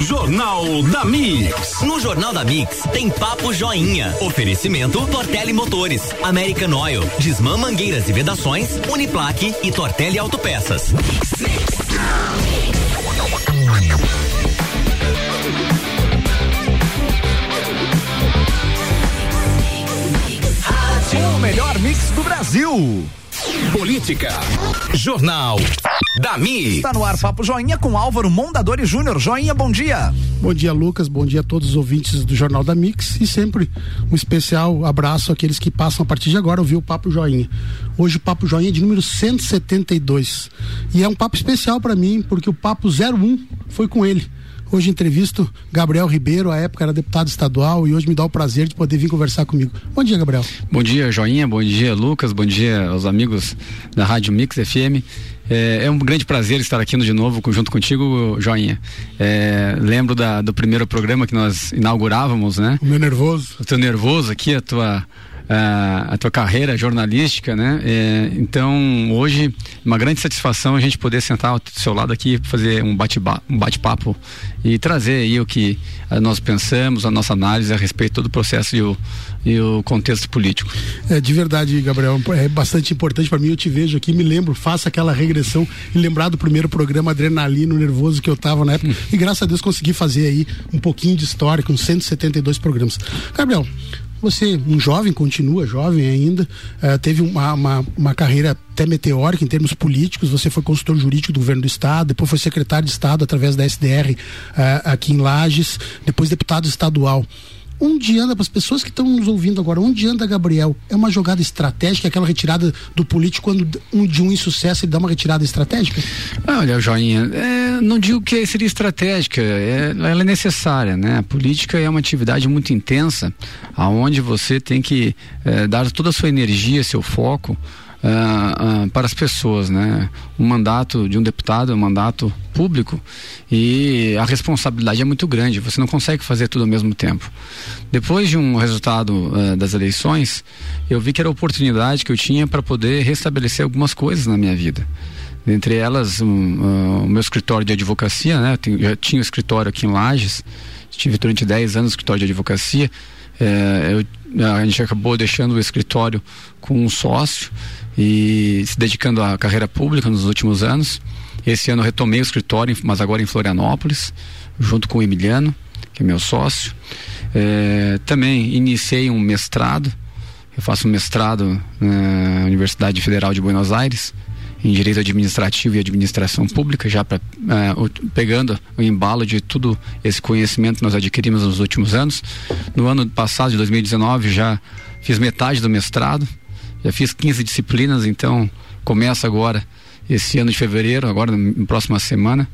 Jornal da Mix. No Jornal da Mix tem Papo Joinha. Oferecimento Tortelli Motores, American Oil, Disman Mangueiras e Vedações, Uniplaque e Tortelli Autopeças. O melhor mix do Brasil. Política. Jornal da Mi. Está no ar Papo Joinha com Álvaro Mondadori Júnior. Joinha, bom dia. Bom dia, Lucas. Bom dia a todos os ouvintes do Jornal da Mix e sempre um especial abraço àqueles que passam a partir de agora ouvir o Papo Joinha. Hoje o Papo Joinha é de número 172. E é um papo especial para mim porque o Papo 01 foi com ele. Hoje entrevisto Gabriel Ribeiro, à época era deputado estadual e hoje me dá o prazer de poder vir conversar comigo. Bom dia, Gabriel. Bom dia, Joinha. Bom dia, Lucas. Bom dia aos amigos da Rádio Mix FM. É, é, um grande prazer estar aqui de novo junto contigo, Joinha. É, lembro da, do primeiro programa que nós inaugurávamos, né? O meu nervoso. O teu nervoso aqui, a tua a, a tua carreira jornalística, né? É, então, hoje, uma grande satisfação a gente poder sentar ao seu lado aqui, fazer um bate-papo um bate e trazer aí o que nós pensamos, a nossa análise a respeito do processo e o, e o contexto político. É, de verdade, Gabriel, é bastante importante para mim. Eu te vejo aqui, me lembro, faço aquela regressão e lembrar do primeiro programa adrenalina, nervoso que eu estava na época. Hum. E graças a Deus consegui fazer aí um pouquinho de história com 172 programas. Gabriel, você, um jovem, continua jovem ainda, uh, teve uma, uma, uma, carreira até meteórica em termos políticos. Você foi consultor jurídico do governo do Estado, depois foi secretário de Estado através da SDR eh, aqui em Lages, depois deputado estadual. Onde anda, para as pessoas que estão nos ouvindo agora, onde anda Gabriel? É uma jogada estratégica, aquela retirada do político quando um, de um insucesso ele dá uma retirada estratégica? Ah, olha, Joinha, é, não digo que seria estratégica, é, ela é necessária, né? A política é uma atividade muito intensa, aonde você tem que é, dar toda a sua energia, seu foco uh, uh, para as pessoas, né? Um mandato de um deputado é um mandato público e a responsabilidade é muito grande. Você não consegue fazer tudo ao mesmo tempo. Depois de um resultado uh, das eleições, eu vi que era a oportunidade que eu tinha para poder restabelecer algumas coisas na minha vida. Entre elas, um, uh, o meu escritório de advocacia, né? Eu já tinha um escritório aqui em Lages, tive durante 10 anos escritório de advocacia. É, eu, a gente acabou deixando o escritório com um sócio e se dedicando à carreira pública nos últimos anos. Esse ano retomei o escritório, mas agora em Florianópolis, junto com o Emiliano, que é meu sócio. É, também iniciei um mestrado. Eu faço um mestrado na Universidade Federal de Buenos Aires em Direito Administrativo e Administração Pública, já pra, uh, pegando o embalo de tudo esse conhecimento que nós adquirimos nos últimos anos. No ano passado, de 2019, já fiz metade do mestrado já fiz 15 disciplinas, então começa agora esse ano de fevereiro, agora na próxima semana.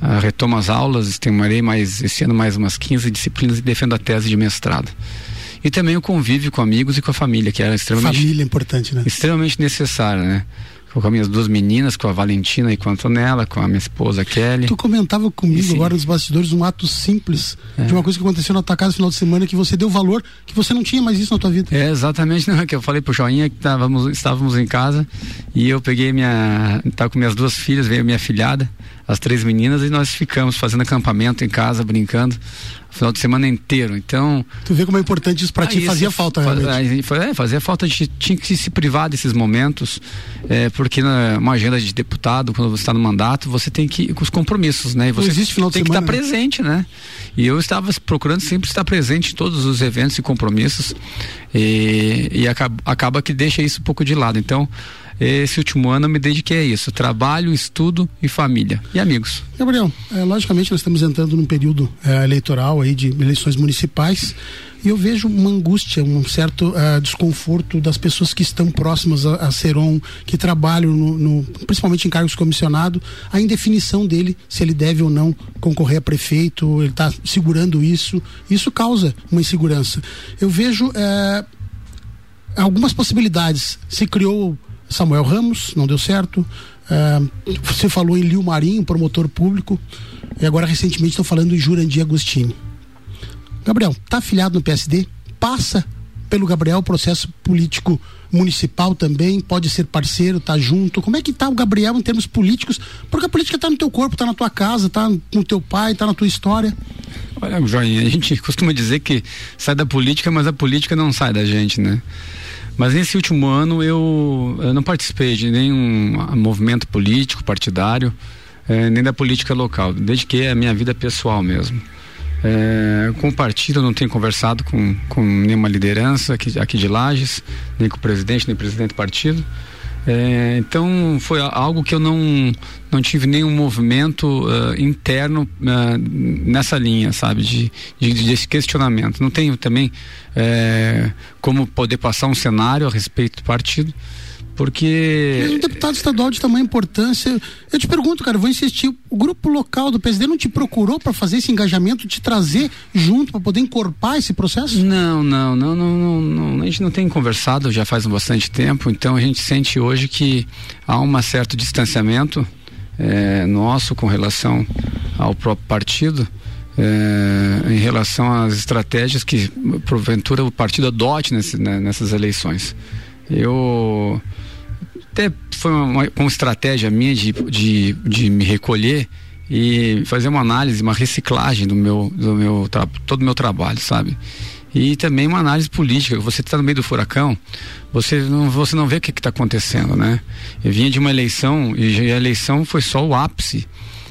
Uh, retomo as aulas, estimarei mais esse ano mais umas 15 disciplinas e defendo a tese de mestrado. E também o convívio com amigos e com a família, que era extremamente família é importante, né? Extremamente necessário, né? Com as minhas duas meninas, com a Valentina e com a Antonella, com a minha esposa Kelly. Tu comentava comigo agora nos bastidores um ato simples é. de uma coisa que aconteceu na tua casa no final de semana que você deu valor, que você não tinha mais isso na tua vida. É, exatamente, não, que eu falei pro Joinha que estávamos, estávamos em casa e eu peguei minha, tava com minhas duas filhas, veio minha filhada, as três meninas e nós ficamos fazendo acampamento em casa, brincando final de semana inteiro. Então. Tu vê como é importante isso para ti, fazia falta realmente. É, fazia falta, a gente tinha que se privar desses momentos, é, porque na uma agenda de deputado, quando você está no mandato, você tem que ir com os compromissos, né? E você Não existe final de tem semana, que estar tá presente, né? E eu estava procurando sempre estar presente em todos os eventos e compromissos e, e acaba, acaba que deixa isso um pouco de lado. Então, esse último ano eu me dediquei a isso: trabalho, estudo e família e amigos. Gabriel, é, logicamente nós estamos entrando num período é, eleitoral aí de eleições municipais e eu vejo uma angústia, um certo uh, desconforto das pessoas que estão próximas a, a Seron, que trabalham no, no, principalmente em cargos comissionados, a indefinição dele, se ele deve ou não concorrer a prefeito, ele está segurando isso, isso causa uma insegurança. Eu vejo uh, algumas possibilidades. Se criou Samuel Ramos, não deu certo. Uh, você falou em Lio Marinho, promotor público, e agora recentemente estou falando em Jurandir Agostini. Gabriel, tá afiliado no PSD? Passa pelo Gabriel o processo político municipal também, pode ser parceiro, tá junto. Como é que tá o Gabriel em termos políticos? Porque a política tá no teu corpo, tá na tua casa, tá no teu pai, tá na tua história. Olha, Joinha, a gente costuma dizer que sai da política, mas a política não sai da gente, né? Mas nesse último ano eu, eu não participei de nenhum movimento político, partidário, eh, nem da política local. Dediquei a minha vida pessoal mesmo. É, com o partido eu não tenho conversado com, com nenhuma liderança aqui, aqui de Lages, nem com o presidente, nem presidente do partido. É, então foi algo que eu não, não tive nenhum movimento uh, interno uh, nessa linha, sabe, de, de, desse questionamento. Não tenho também é, como poder passar um cenário a respeito do partido porque. Mas um deputado estadual de tamanha importância. Eu te pergunto, cara, vou insistir. O grupo local do PSD não te procurou para fazer esse engajamento, te trazer junto para poder encorpar esse processo? Não, não, não, não, não, A gente não tem conversado já faz bastante tempo, então a gente sente hoje que há um certo distanciamento é, nosso com relação ao próprio partido. É, em relação às estratégias que porventura o partido adote nesse, né, nessas eleições. Eu até foi uma, uma estratégia minha de, de, de me recolher e fazer uma análise, uma reciclagem do meu, do meu todo o meu trabalho, sabe? E também uma análise política. Você está no meio do furacão, você não, você não vê o que está acontecendo, né? Eu vinha de uma eleição e a eleição foi só o ápice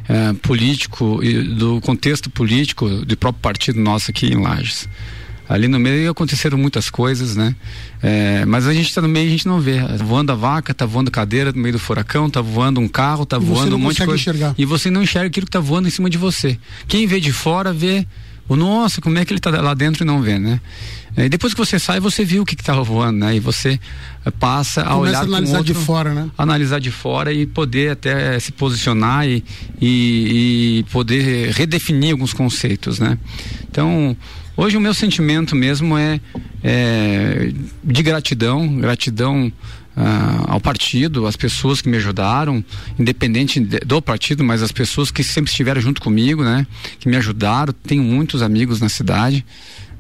é, político e do contexto político do próprio partido nosso aqui em Lages ali no meio aconteceram muitas coisas, né? É, mas a gente está no meio e a gente não vê. Tá voando a vaca, tá voando cadeira no meio do furacão, tá voando um carro, tá voando um monte de coisa. Enxergar. E você não enxerga aquilo que tá voando em cima de você. Quem vê de fora vê o nossa, como é que ele está lá dentro e não vê, né? E depois que você sai, você viu o que estava voando, né? E você passa a Começa olhar a analisar outro, de fora, né? Analisar de fora e poder até se posicionar e, e, e poder redefinir alguns conceitos, né? Então, Hoje o meu sentimento mesmo é, é de gratidão, gratidão ah, ao partido, às pessoas que me ajudaram, independente de, do partido, mas as pessoas que sempre estiveram junto comigo, né? Que me ajudaram. Tenho muitos amigos na cidade,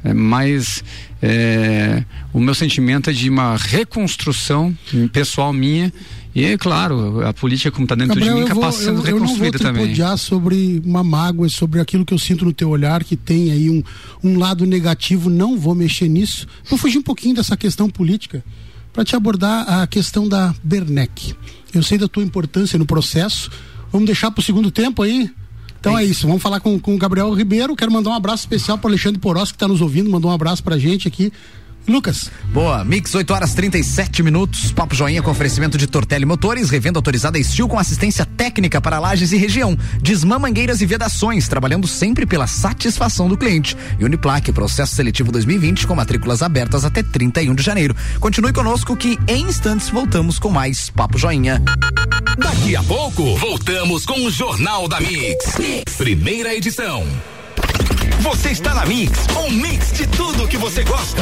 é, mas é, o meu sentimento é de uma reconstrução pessoal minha e é claro, a política como está dentro Gabriel, de mim acaba sendo eu, reconstruída eu não vou também. sobre uma mágoa, sobre aquilo que eu sinto no teu olhar, que tem aí um, um lado negativo, não vou mexer nisso. Vou fugir um pouquinho dessa questão política para te abordar a questão da Bernec. Eu sei da tua importância no processo. Vamos deixar para o segundo tempo aí? Então é, é isso, vamos falar com, com o Gabriel Ribeiro. Quero mandar um abraço especial para Alexandre Porós, que está nos ouvindo, mandou um abraço para a gente aqui. Lucas. Boa, Mix 8 horas 37 minutos. Papo Joinha com oferecimento de Tortelli Motores, revenda autorizada Estil com assistência técnica para lajes e região. Desmã Mangueiras e Vedações, trabalhando sempre pela satisfação do cliente. E Uniplaque, processo seletivo 2020 com matrículas abertas até 31 de janeiro. Continue conosco que em instantes voltamos com mais Papo Joinha. Daqui a pouco, voltamos com o Jornal da mix. mix. Primeira edição. Você está na Mix, um mix de tudo que você gosta.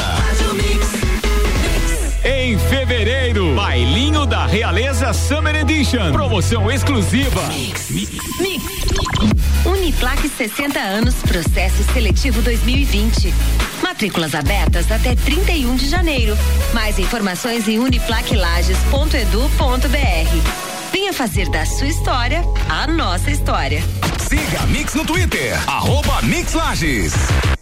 Em fevereiro, bailinho da Realeza Summer Edition. Promoção exclusiva. Mix. Mix. Mix. Uniplaque 60 anos, processo seletivo 2020. Matrículas abertas até 31 de janeiro. Mais informações em uniplaquilages.edu.br. Venha fazer da sua história a nossa história. Siga a Mix no Twitter, arroba Mix Lages.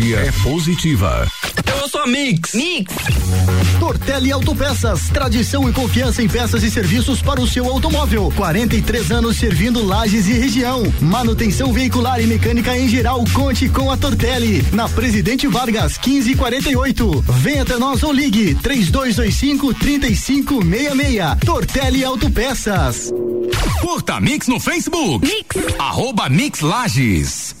energia é positiva. Eu sou a Mix. Mix. Tortelli Autopeças, tradição e confiança em peças e serviços para o seu automóvel. 43 anos servindo lajes e região. Manutenção veicular e mecânica em geral, conte com a Tortelli. Na Presidente Vargas, 1548. Venha até nós ou ligue 3225 3566. Tortelli Autopeças. Curta Mix no Facebook. Mix. Arroba Mix Lages.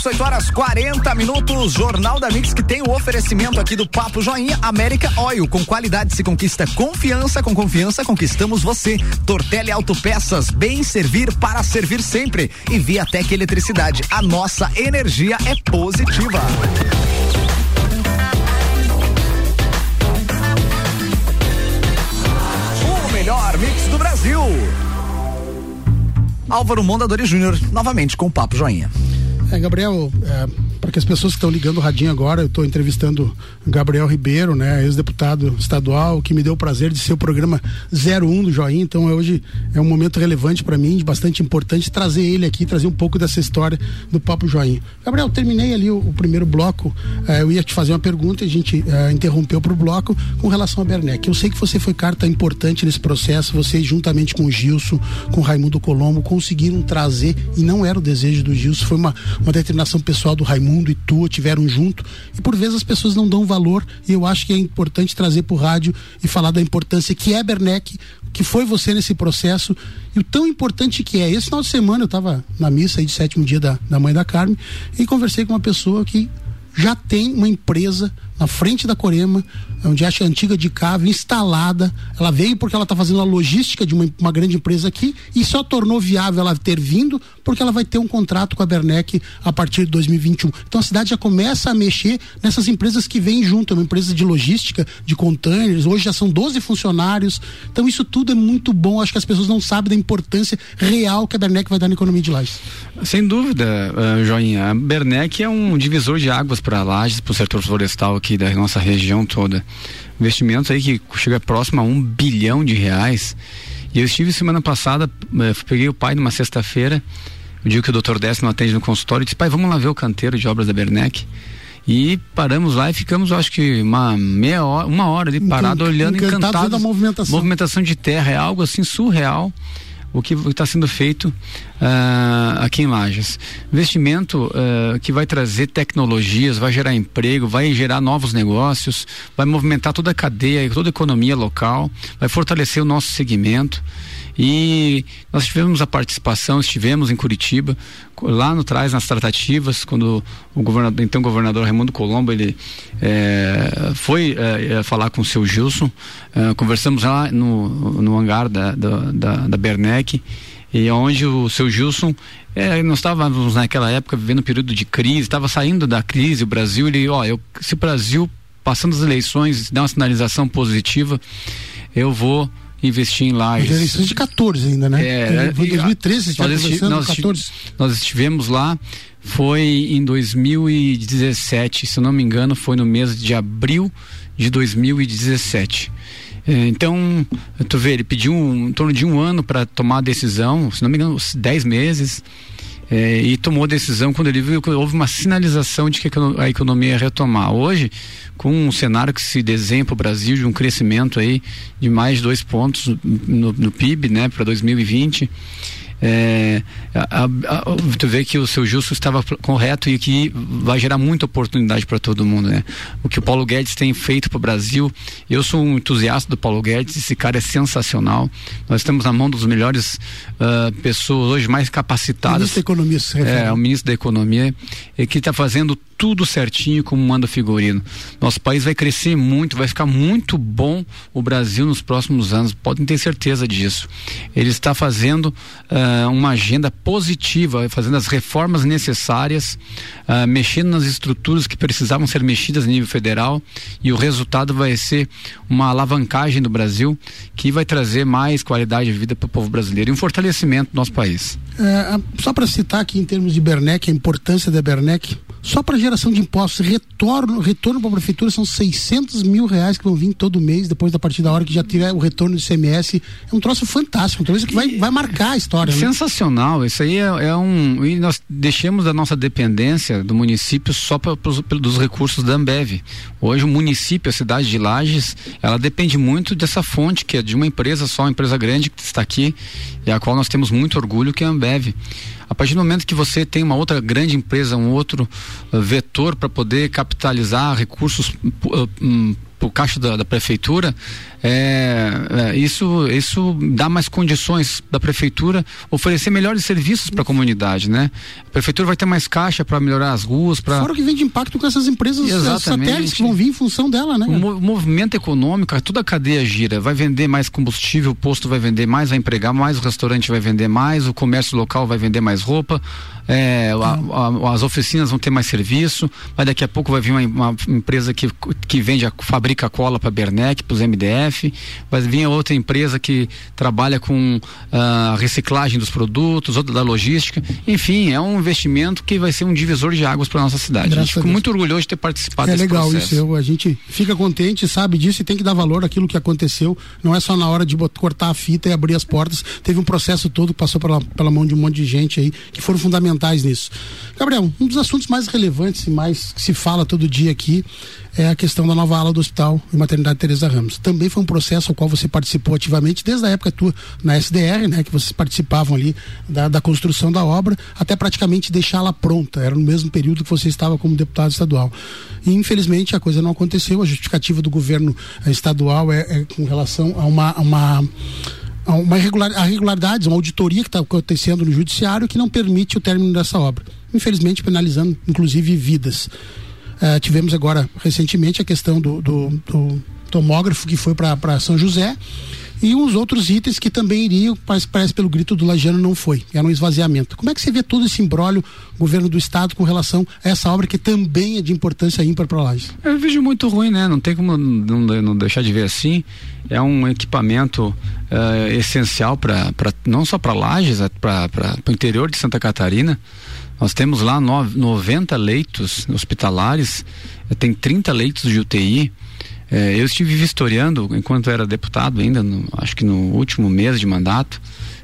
Mix 8 horas 40 minutos, Jornal da Mix que tem o oferecimento aqui do Papo Joinha América Oil. Com qualidade se conquista confiança, com confiança conquistamos você. Tortelli Autopeças, bem servir para servir sempre. E Viatec Eletricidade, a nossa energia é positiva. O melhor mix do Brasil. Álvaro Mondadori Júnior, novamente com o Papo Joinha. É, Gabriel, é, para que as pessoas que estão ligando o radinho agora, eu estou entrevistando Gabriel Ribeiro, né, ex-deputado estadual, que me deu o prazer de ser o programa 01 do Joinha. Então hoje é um momento relevante para mim, bastante importante trazer ele aqui, trazer um pouco dessa história do Papo Joinha. Gabriel, terminei ali o, o primeiro bloco. Eh, eu ia te fazer uma pergunta, e a gente eh, interrompeu para o bloco com relação a Bernec. Eu sei que você foi carta importante nesse processo. Você, juntamente com o Gilson, com o Raimundo Colombo, conseguiram trazer, e não era o desejo do Gilson, foi uma, uma determinação pessoal do Raimundo e Tua tiveram junto e por vezes as pessoas não dão valor e eu acho que é importante trazer para o rádio e falar da importância que é Bernec, que foi você nesse processo e o tão importante que é. Esse final de semana eu estava na missa aí de sétimo dia da, da mãe da Carmen e conversei com uma pessoa que já tem uma empresa na frente da Corema, onde acha a antiga de Cave, instalada. Ela veio porque ela está fazendo a logística de uma, uma, grande empresa aqui e só tornou viável ela ter vindo porque ela vai ter um contrato com a Bernec a partir de 2021. Então a cidade já começa a mexer nessas empresas que vêm junto, é uma empresa de logística, de containers, hoje já são 12 funcionários. Então isso tudo é muito bom, acho que as pessoas não sabem da importância real que a Bernec vai dar na economia de Lages. Sem dúvida, uh, Joinha. A Bernec é um divisor de águas para Lages, para o setor florestal aqui da nossa região toda. Investimentos aí que chega próximo a um bilhão de reais. E eu estive semana passada, eh, peguei o pai numa sexta-feira, o dia que o doutor Décio não atende no consultório, e disse, pai, vamos lá ver o canteiro de obras da Bernec. E paramos lá e ficamos, acho que uma meia hora, uma hora ali parado, olhando, encantados. encantado. da movimentação. Movimentação de terra, é algo assim surreal o que está sendo feito uh, aqui em Lages. Investimento uh, que vai trazer tecnologias, vai gerar emprego, vai gerar novos negócios, vai movimentar toda a cadeia, toda a economia local, vai fortalecer o nosso segmento. E nós tivemos a participação, estivemos em Curitiba, lá no trás, nas tratativas, quando o governador, então governador Raimundo Colombo, ele é, foi é, falar com o seu Gilson, é, conversamos lá no, no hangar da, da, da, da Bernec, e onde o seu Gilson é, nós estávamos naquela época vivendo um período de crise, estava saindo da crise, o Brasil, ele, ó, eu, se o Brasil passando as eleições der uma sinalização positiva, eu vou investir em Lages. Eleições de 14 ainda, né? É, foi 2013, nós, esti nós, 14. nós estivemos lá, foi em 2017, se eu não me engano, foi no mês de abril de 2017. É, então, tu vê, ele pediu um, em torno de um ano para tomar a decisão, se não me engano, 10 meses é, e tomou decisão quando ele viu que houve uma sinalização de que a economia ia retomar. Hoje, com um cenário que se desenha para o Brasil de um crescimento aí de mais dois pontos no, no PIB, né, para 2020, É, a, a, tu vê que o seu Justo estava correto e que vai gerar muita oportunidade para todo mundo, né? O que o Paulo Guedes tem feito para o Brasil, eu sou um entusiasta do Paulo Guedes, esse cara é sensacional. Nós estamos na mão dos melhores uh, pessoas hoje mais capacitadas. O ministro da Economia, se É, o ministro da Economia, que está fazendo tudo certinho como manda o figurino. Nosso país vai crescer muito, vai ficar muito bom o Brasil nos próximos anos, podem ter certeza disso. Ele está fazendo uh, uma agenda positiva, fazendo as reformas necessárias, uh, mexendo nas estruturas que precisavam ser mexidas a nível federal e o resultado vai ser uma alavancagem do Brasil que vai trazer mais qualidade de vida para o povo brasileiro e um fortalecimento do nosso país. É, só para citar aqui em termos de Bernec, a importância da Bernec, só para geração de impostos, retorno, retorno para a prefeitura são 600 mil reais que vão vir todo mês, depois da partir da hora que já tiver o retorno do ICMS. É um troço fantástico, um troço que vai, vai marcar a história. Né? Sensacional, né? isso aí é, é, um. E nós deixamos a nossa dependência do município só pra, pros, dos recursos da Ambev. Hoje o município, a cidade de Lages, ela depende muito dessa fonte, que é de uma empresa só, uma empresa grande que está aqui, e a qual nós temos muito orgulho, que é a Ambev. A partir do momento que você tem uma outra grande empresa, um outro uh, vetor para poder capitalizar recursos uh, um, para o caixa da, da prefeitura, é, é, isso, isso dá mais condições da prefeitura oferecer melhores serviços para a comunidade, né? A prefeitura vai ter mais caixa para melhorar as ruas, para fora que vem de impacto com essas empresas satélites que vão vir em função dela, né? O, o movimento econômico, toda a cadeia gira, vai vender mais combustível, o posto vai vender mais, vai empregar mais, o restaurante vai vender mais, o comércio local vai vender mais roupa, é, a, a, as oficinas vão ter mais serviço, mas daqui a pouco vai vir uma, uma empresa que, que vende, a, fabrica cola para Bernec, para os MDF, vai vir outra empresa que trabalha com a uh, reciclagem dos produtos, outra da logística, enfim, é um investimento que vai ser um divisor de águas para nossa cidade. Graças a gente ficou muito orgulhoso de ter participado é desse legal processo. isso, eu, a gente fica contente, sabe disso e tem que dar valor àquilo que aconteceu, não é só na hora de botar, cortar a fita e abrir as portas, teve um processo todo que passou pela, pela mão de um monte de gente aí, que foram fundamentais fundamentais nisso. Gabriel, um dos assuntos mais relevantes e mais que se fala todo dia aqui é a questão da nova ala do Hospital e Maternidade Teresa Ramos. Também foi um processo ao qual você participou ativamente desde a época tua na SDR, né, que vocês participavam ali da, da construção da obra, até praticamente deixá-la pronta. Era no mesmo período que você estava como deputado estadual. E infelizmente a coisa não aconteceu. A justificativa do governo eh, estadual é, é com relação a uma, a uma uma irregular, irregularidades, uma auditoria que está acontecendo no judiciário que não permite o término dessa obra. Infelizmente, penalizando, inclusive, vidas. Uh, tivemos agora, recentemente, a questão do, do, do tomógrafo que foi para São José e uns outros itens que também iriam, parece, parece pelo grito do Lajano, não foi. Era um esvaziamento. Como é que você vê todo esse embrólio, governo do Estado, com relação a essa obra que também é de importância ímpar para Lages? Eu vejo muito ruim, né? Não tem como não, não deixar de ver assim. É um equipamento uh, essencial para não só para Lages, é para o interior de Santa Catarina. Nós temos lá no, 90 leitos hospitalares, tem 30 leitos de UTI. É, eu estive vistoriando enquanto era deputado ainda, no, acho que no último mês de mandato.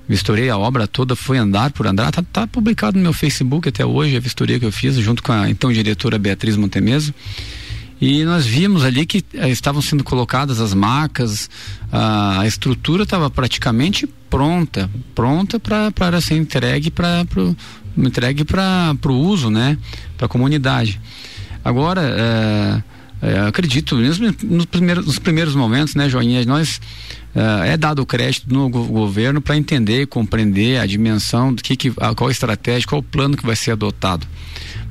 Vistorei a obra toda, foi andar por andar. Tá, tá, publicado no meu Facebook até hoje a vistoria que eu fiz junto com a então diretora Beatriz Montemeso. E nós vimos ali que eh, estavam sendo colocadas as macas, a, a estrutura estava praticamente pronta, pronta para ser entregue para entregue para o uso, né, para a comunidade. Agora, eh, é, acredito, mesmo nos primeiros, nos primeiros momentos, né, Joinha, nós uh, é dado o crédito no go governo para entender, compreender a dimensão do que, que a, qual estratégia, qual plano que vai ser adotado.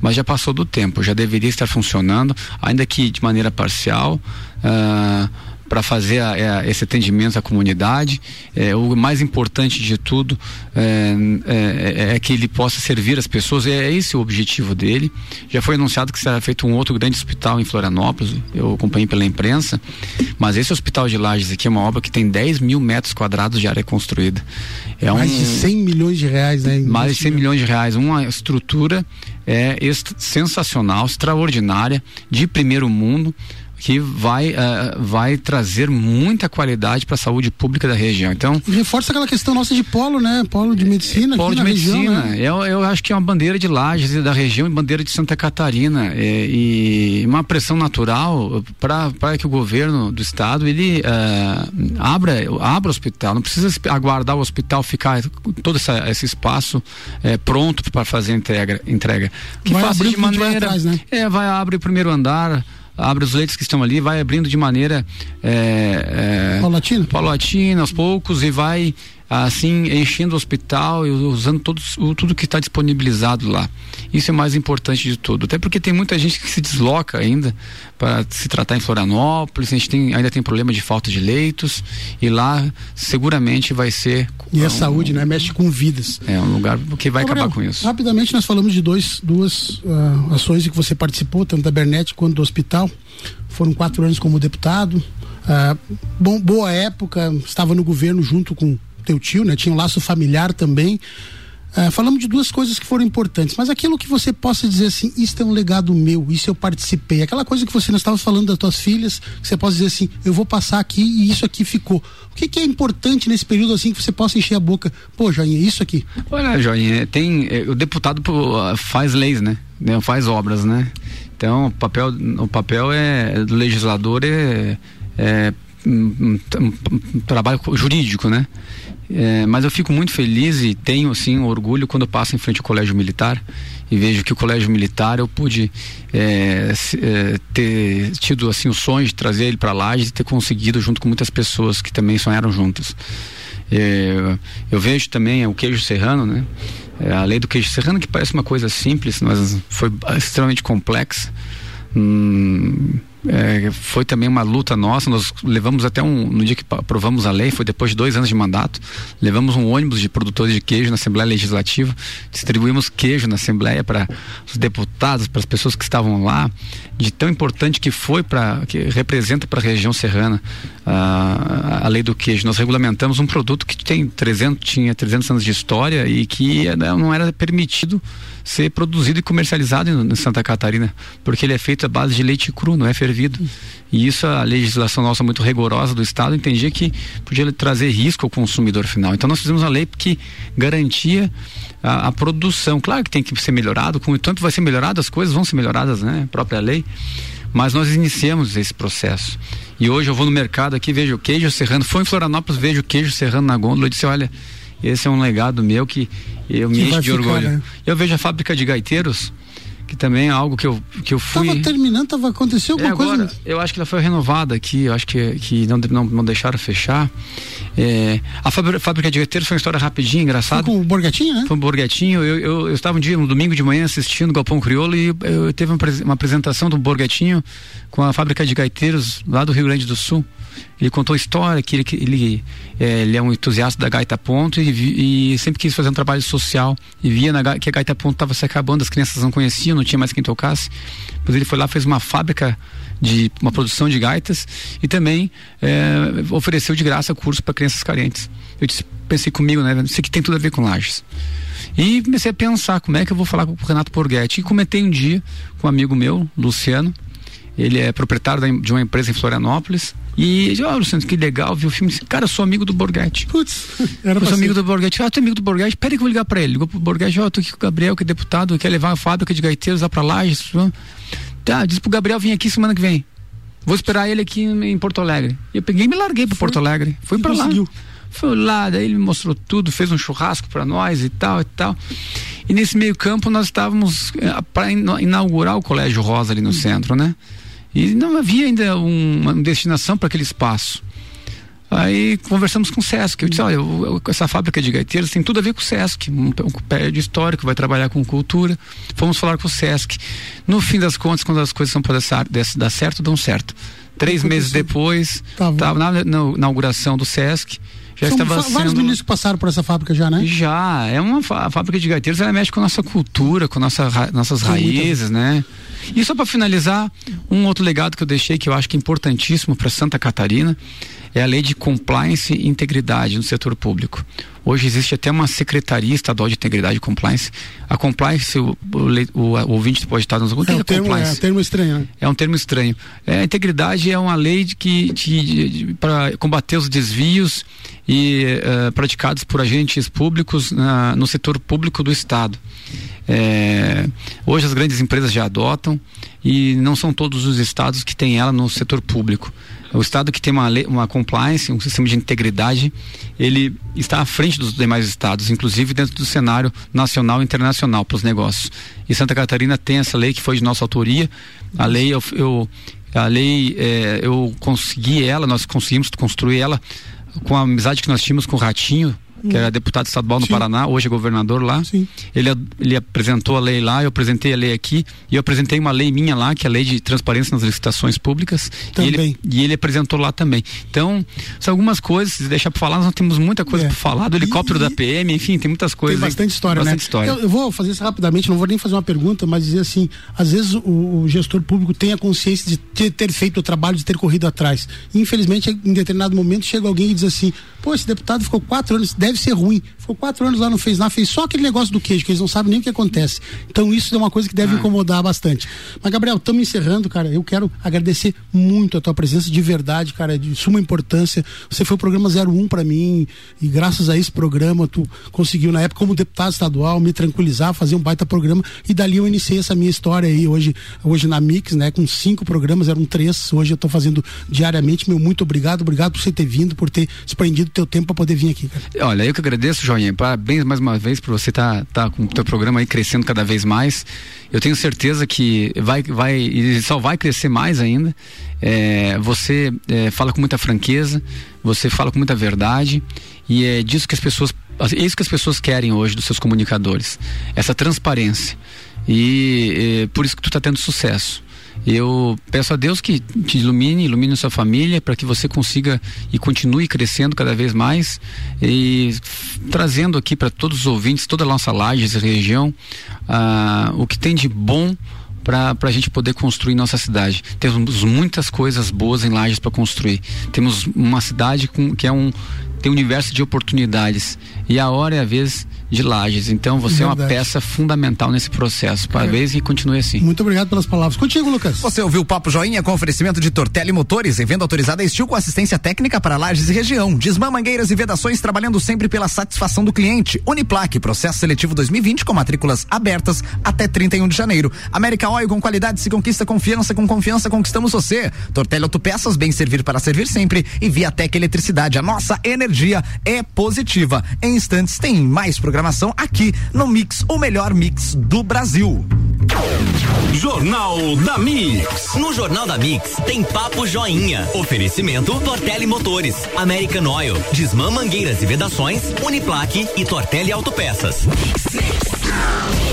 Mas já passou do tempo, já deveria estar funcionando, ainda que de maneira parcial. Uh, para fazer a, a, é, esse atendimento à comunidade. É, o mais importante de tudo é, é, é, que ele possa servir as pessoas. É, esse o objetivo dele. Já foi anunciado que será feito um outro grande hospital em Florianópolis. Eu acompanhei pela imprensa. Mas esse hospital de Lages aqui é uma obra que tem 10 mil metros quadrados de área construída. É mais um, de 100 milhões de reais, né? Mais de 100 milhões de reais. Uma estrutura é sensacional, extraordinária, de primeiro mundo que vai, uh, vai trazer muita qualidade para a saúde pública da região. Então reforça aquela questão nossa de polo, né? Polo de medicina. Polo de medicina. Região, né? eu, eu acho que é uma bandeira de Lages da região e bandeira de Santa Catarina e, e uma pressão natural para que o governo do estado ele uh, abra abra o hospital. Não precisa aguardar o hospital ficar todo essa, esse espaço uh, pronto para fazer entrega entrega. Que vai faça de maneira atrás, né? é vai abrir o primeiro andar abre os leitos que estão ali, vai abrindo de maneira é, é, paulatina. paulatina, aos poucos, e vai assim enchendo o hospital e usando todos, o, tudo que está disponibilizado lá. Isso é mais importante de tudo. Até porque tem muita gente que se desloca ainda para se tratar em Florianópolis, a gente tem, ainda tem problema de falta de leitos e lá seguramente vai ser. E a um, saúde, né? Mexe com vidas. É um lugar que vai Gabriel, acabar com isso. Rapidamente nós falamos de dois, duas uh, ações em que você participou, tanto da Bernet quanto do hospital. Foram quatro anos como deputado. Uh, bom, boa época, estava no governo junto com teu tio, né? Tinha um laço familiar também. Uh, falamos de duas coisas que foram importantes, mas aquilo que você possa dizer assim, isso é um legado meu, isso eu participei, aquela coisa que você não estava falando das tuas filhas, que você possa dizer assim, eu vou passar aqui e isso aqui ficou. O que, que é importante nesse período assim que você possa encher a boca? Pô, Joinha, isso aqui. Olha, Joinha, tem eh, o deputado faz leis, né? Faz obras, né? Então, o papel, o papel é do legislador é, é um, um, um, trabalho jurídico, né? É, mas eu fico muito feliz e tenho assim orgulho quando passo em frente ao colégio militar e vejo que o colégio militar eu pude é, é, ter tido assim o sonho de trazer ele para lá e ter conseguido junto com muitas pessoas que também sonharam juntas. É, eu vejo também o queijo serrano, né? É, a lei do queijo serrano que parece uma coisa simples, mas foi extremamente complexa. Hum, é, foi também uma luta nossa. Nós levamos até um. No dia que aprovamos a lei, foi depois de dois anos de mandato, levamos um ônibus de produtores de queijo na Assembleia Legislativa, distribuímos queijo na Assembleia para os deputados, para as pessoas que estavam lá, de tão importante que foi para. que representa para a região serrana a, a lei do queijo. Nós regulamentamos um produto que tem 300, tinha 300 anos de história e que né, não era permitido ser produzido e comercializado em, Santa Catarina, porque ele é feito à base de leite cru, não é fervido. E isso a legislação nossa muito rigorosa do estado entendia que podia trazer risco ao consumidor final. Então nós fizemos a lei que garantia a, a produção. Claro que tem que ser melhorado, com o tempo vai ser melhorado, as coisas vão ser melhoradas, né? A própria lei. Mas nós iniciamos esse processo. E hoje eu vou no mercado aqui, vejo o queijo serrano. Foi em Florianópolis, vejo o queijo serrano na gôndola e disse, olha, esse é um legado meu que eu me encho de ficar, orgulho. Né? Eu vejo a fábrica de gaiteiros, que também é algo que eu, que eu fui. Tava terminando, tava acontecendo alguma é, agora, coisa. Eu acho que ela foi renovada aqui, eu acho que, que não, não, não deixaram fechar. É, a fábrica, de gaiteiros foi uma história rapidinha, engraçada. Foi com o Borgatinho, né? Foi o Borgatinho. Eu, eu, eu, estava um dia, um domingo de manhã, assistindo o Galpão Crioulo e eu, eu teve uma, uma apresentação do Borgatinho com a fábrica de gaiteiros lá do Rio Grande do Sul. Ele contou a história que ele, ele, é, ele é um entusiasta da gaita ponto e, e, sempre quis fazer um trabalho social e via na, que a gaita ponto estava se acabando, as crianças não conheciam, não tinha mais quem tocasse. Pois ele foi lá, fez uma fábrica de uma produção de gaitas e também é, ofereceu de graça curso para crianças carentes. Eu disse, pensei comigo, né? Isso aqui tem tudo a ver com lajes. E comecei a pensar como é que eu vou falar com o Renato Porghetti. E comentei um dia com um amigo meu, Luciano. Ele é proprietário de uma empresa em Florianópolis e ele oh, Luciano, que legal, viu o filme. Cara, eu sou amigo do Borghetti. Putz, era Eu sou amigo do Borghetti. Ah, tu é amigo do Borghetti? Peraí que eu vou ligar pra ele. Ligou pro Borghetti, ó, oh, tô aqui com o Gabriel, que é deputado, quer levar a fábrica de gaiteiros lá pra lá. Tá, diz pro Gabriel vir aqui semana que vem. Vou esperar ele aqui em Porto Alegre. E eu peguei e me larguei pra Porto Alegre. Fui pra lá. Foi lá, daí ele me mostrou tudo, fez um churrasco para nós e tal e tal. E nesse meio campo nós estávamos eh, para inaugurar o Colégio Rosa ali no uhum. centro, né? E não havia ainda um, uma destinação para aquele espaço. Aí conversamos com o Sesc. Eu disse: olha, eu, essa fábrica de gaiteiros tem tudo a ver com o Sesc, um, um prédio histórico, vai trabalhar com cultura. Fomos falar com o Sesc. No fim das contas, quando as coisas são para dar certo, dão certo. Três meses depois, estava na, na, na inauguração do Sesc já São estava vários sendo... ministros passaram por essa fábrica já, né? Já, é uma fábrica de gaiteiros, ela mexe com a nossa cultura, com nossa, nossas Sim, raízes, né? E só para finalizar, um outro legado que eu deixei que eu acho que é importantíssimo para Santa Catarina é a lei de compliance e integridade no setor público. Hoje existe até uma secretaria estadual de integridade e compliance. A compliance, o, o, o, o ouvinte pode estar nos é, é, termo, é, é um termo estranho. Né? É um termo estranho. É, a integridade é uma lei de que para combater os desvios e uh, praticados por agentes públicos uh, no setor público do Estado. É, hoje as grandes empresas já adotam e não são todos os estados que têm ela no setor público. O estado que tem uma, uma compliance, um sistema de integridade, ele está à frente dos demais estados, inclusive dentro do cenário nacional e internacional para os negócios. E Santa Catarina tem essa lei que foi de nossa autoria. A lei eu, eu a lei é, eu consegui ela, nós conseguimos construir ela com a amizade que nós tínhamos com o Ratinho, que era deputado estadual no Sim. Paraná, hoje é governador lá. Sim. Ele, ele apresentou a lei lá, eu apresentei a lei aqui, e eu apresentei uma lei minha lá, que é a lei de transparência nas licitações públicas. Também. E ele, e ele apresentou lá também. Então, são algumas coisas, se deixar para falar, nós temos muita coisa é. para falar, do helicóptero e, da PM, enfim, tem muitas coisas. Tem bastante história, bastante né? História. Eu, eu, vou fazer isso rapidamente, não vou nem fazer uma pergunta, mas dizer assim, às vezes o, o gestor público tem a consciência de ter, ter, feito o trabalho, de ter corrido atrás. infelizmente, em determinado momento, chega alguém e diz assim, pô, esse deputado ficou quatro anos, deve ser ruim. Ficou quatro anos lá, não fez nada, fez só aquele negócio do queijo, que eles não sabem nem o que acontece. Então isso é uma coisa que deve ah. incomodar bastante. Mas, Gabriel, estamos encerrando, cara. Eu quero agradecer muito a tua presença de verdade, cara, de suma importância. Você foi o programa 01 para mim e graças a esse programa tu conseguiu, na época, como deputado estadual, me tranquilizar, fazer um baita programa e dali eu iniciei essa minha história aí hoje, hoje na Mix, né, com cinco programas, eram três, hoje eu estou fazendo diariamente. Meu muito obrigado, obrigado por você ter vindo, por ter desprendido teu tempo para poder vir aqui, cara. Olha, eu que agradeço, João Joinha, parabéns mais uma vez por você estar tá, tá com o teu programa aí crescendo cada vez mais. Eu tenho certeza que vai, vai e só vai crescer mais ainda. É, você é, fala com muita franqueza, você fala com muita verdade e é disso que as pessoas, é isso que as pessoas querem hoje dos seus comunicadores, essa transparência. E é, por isso que tu está tendo sucesso. Eu peço a Deus que te ilumine, ilumine a sua família, para que você consiga e continue crescendo cada vez mais e trazendo aqui para todos os ouvintes, toda a nossa laje, essa região, ah, o que tem de bom para a gente poder construir nossa cidade. Temos muitas coisas boas em Lages para construir. Temos uma cidade com, que é um tem um universo de oportunidades e a hora é a vez de Lages. Então você Verdade. é uma peça fundamental nesse processo. Parabéns é. e continue assim. Muito obrigado pelas palavras. Contigo, Lucas. Você ouviu o Papo Joinha com oferecimento de Tortelli Motores, venda autorizada Estil com assistência técnica para Lages e região. Desmã Mangueiras e Vedações trabalhando sempre pela satisfação do cliente. Uniplaque, processo seletivo 2020 com matrículas abertas até 31 de janeiro. América Oil com qualidade se conquista confiança, com confiança conquistamos você. Tortelli Autopeças, bem servir para servir sempre e Viatec Eletricidade. A nossa energia é positiva. Em instantes tem mais programas programação aqui no Mix, o melhor mix do Brasil. Jornal da Mix. No Jornal da Mix tem Papo Joinha. Oferecimento Tortelli Motores, American Oil, Desmã Mangueiras e Vedações, Uniplaque e Tortelli Autopeças. Mix, mix.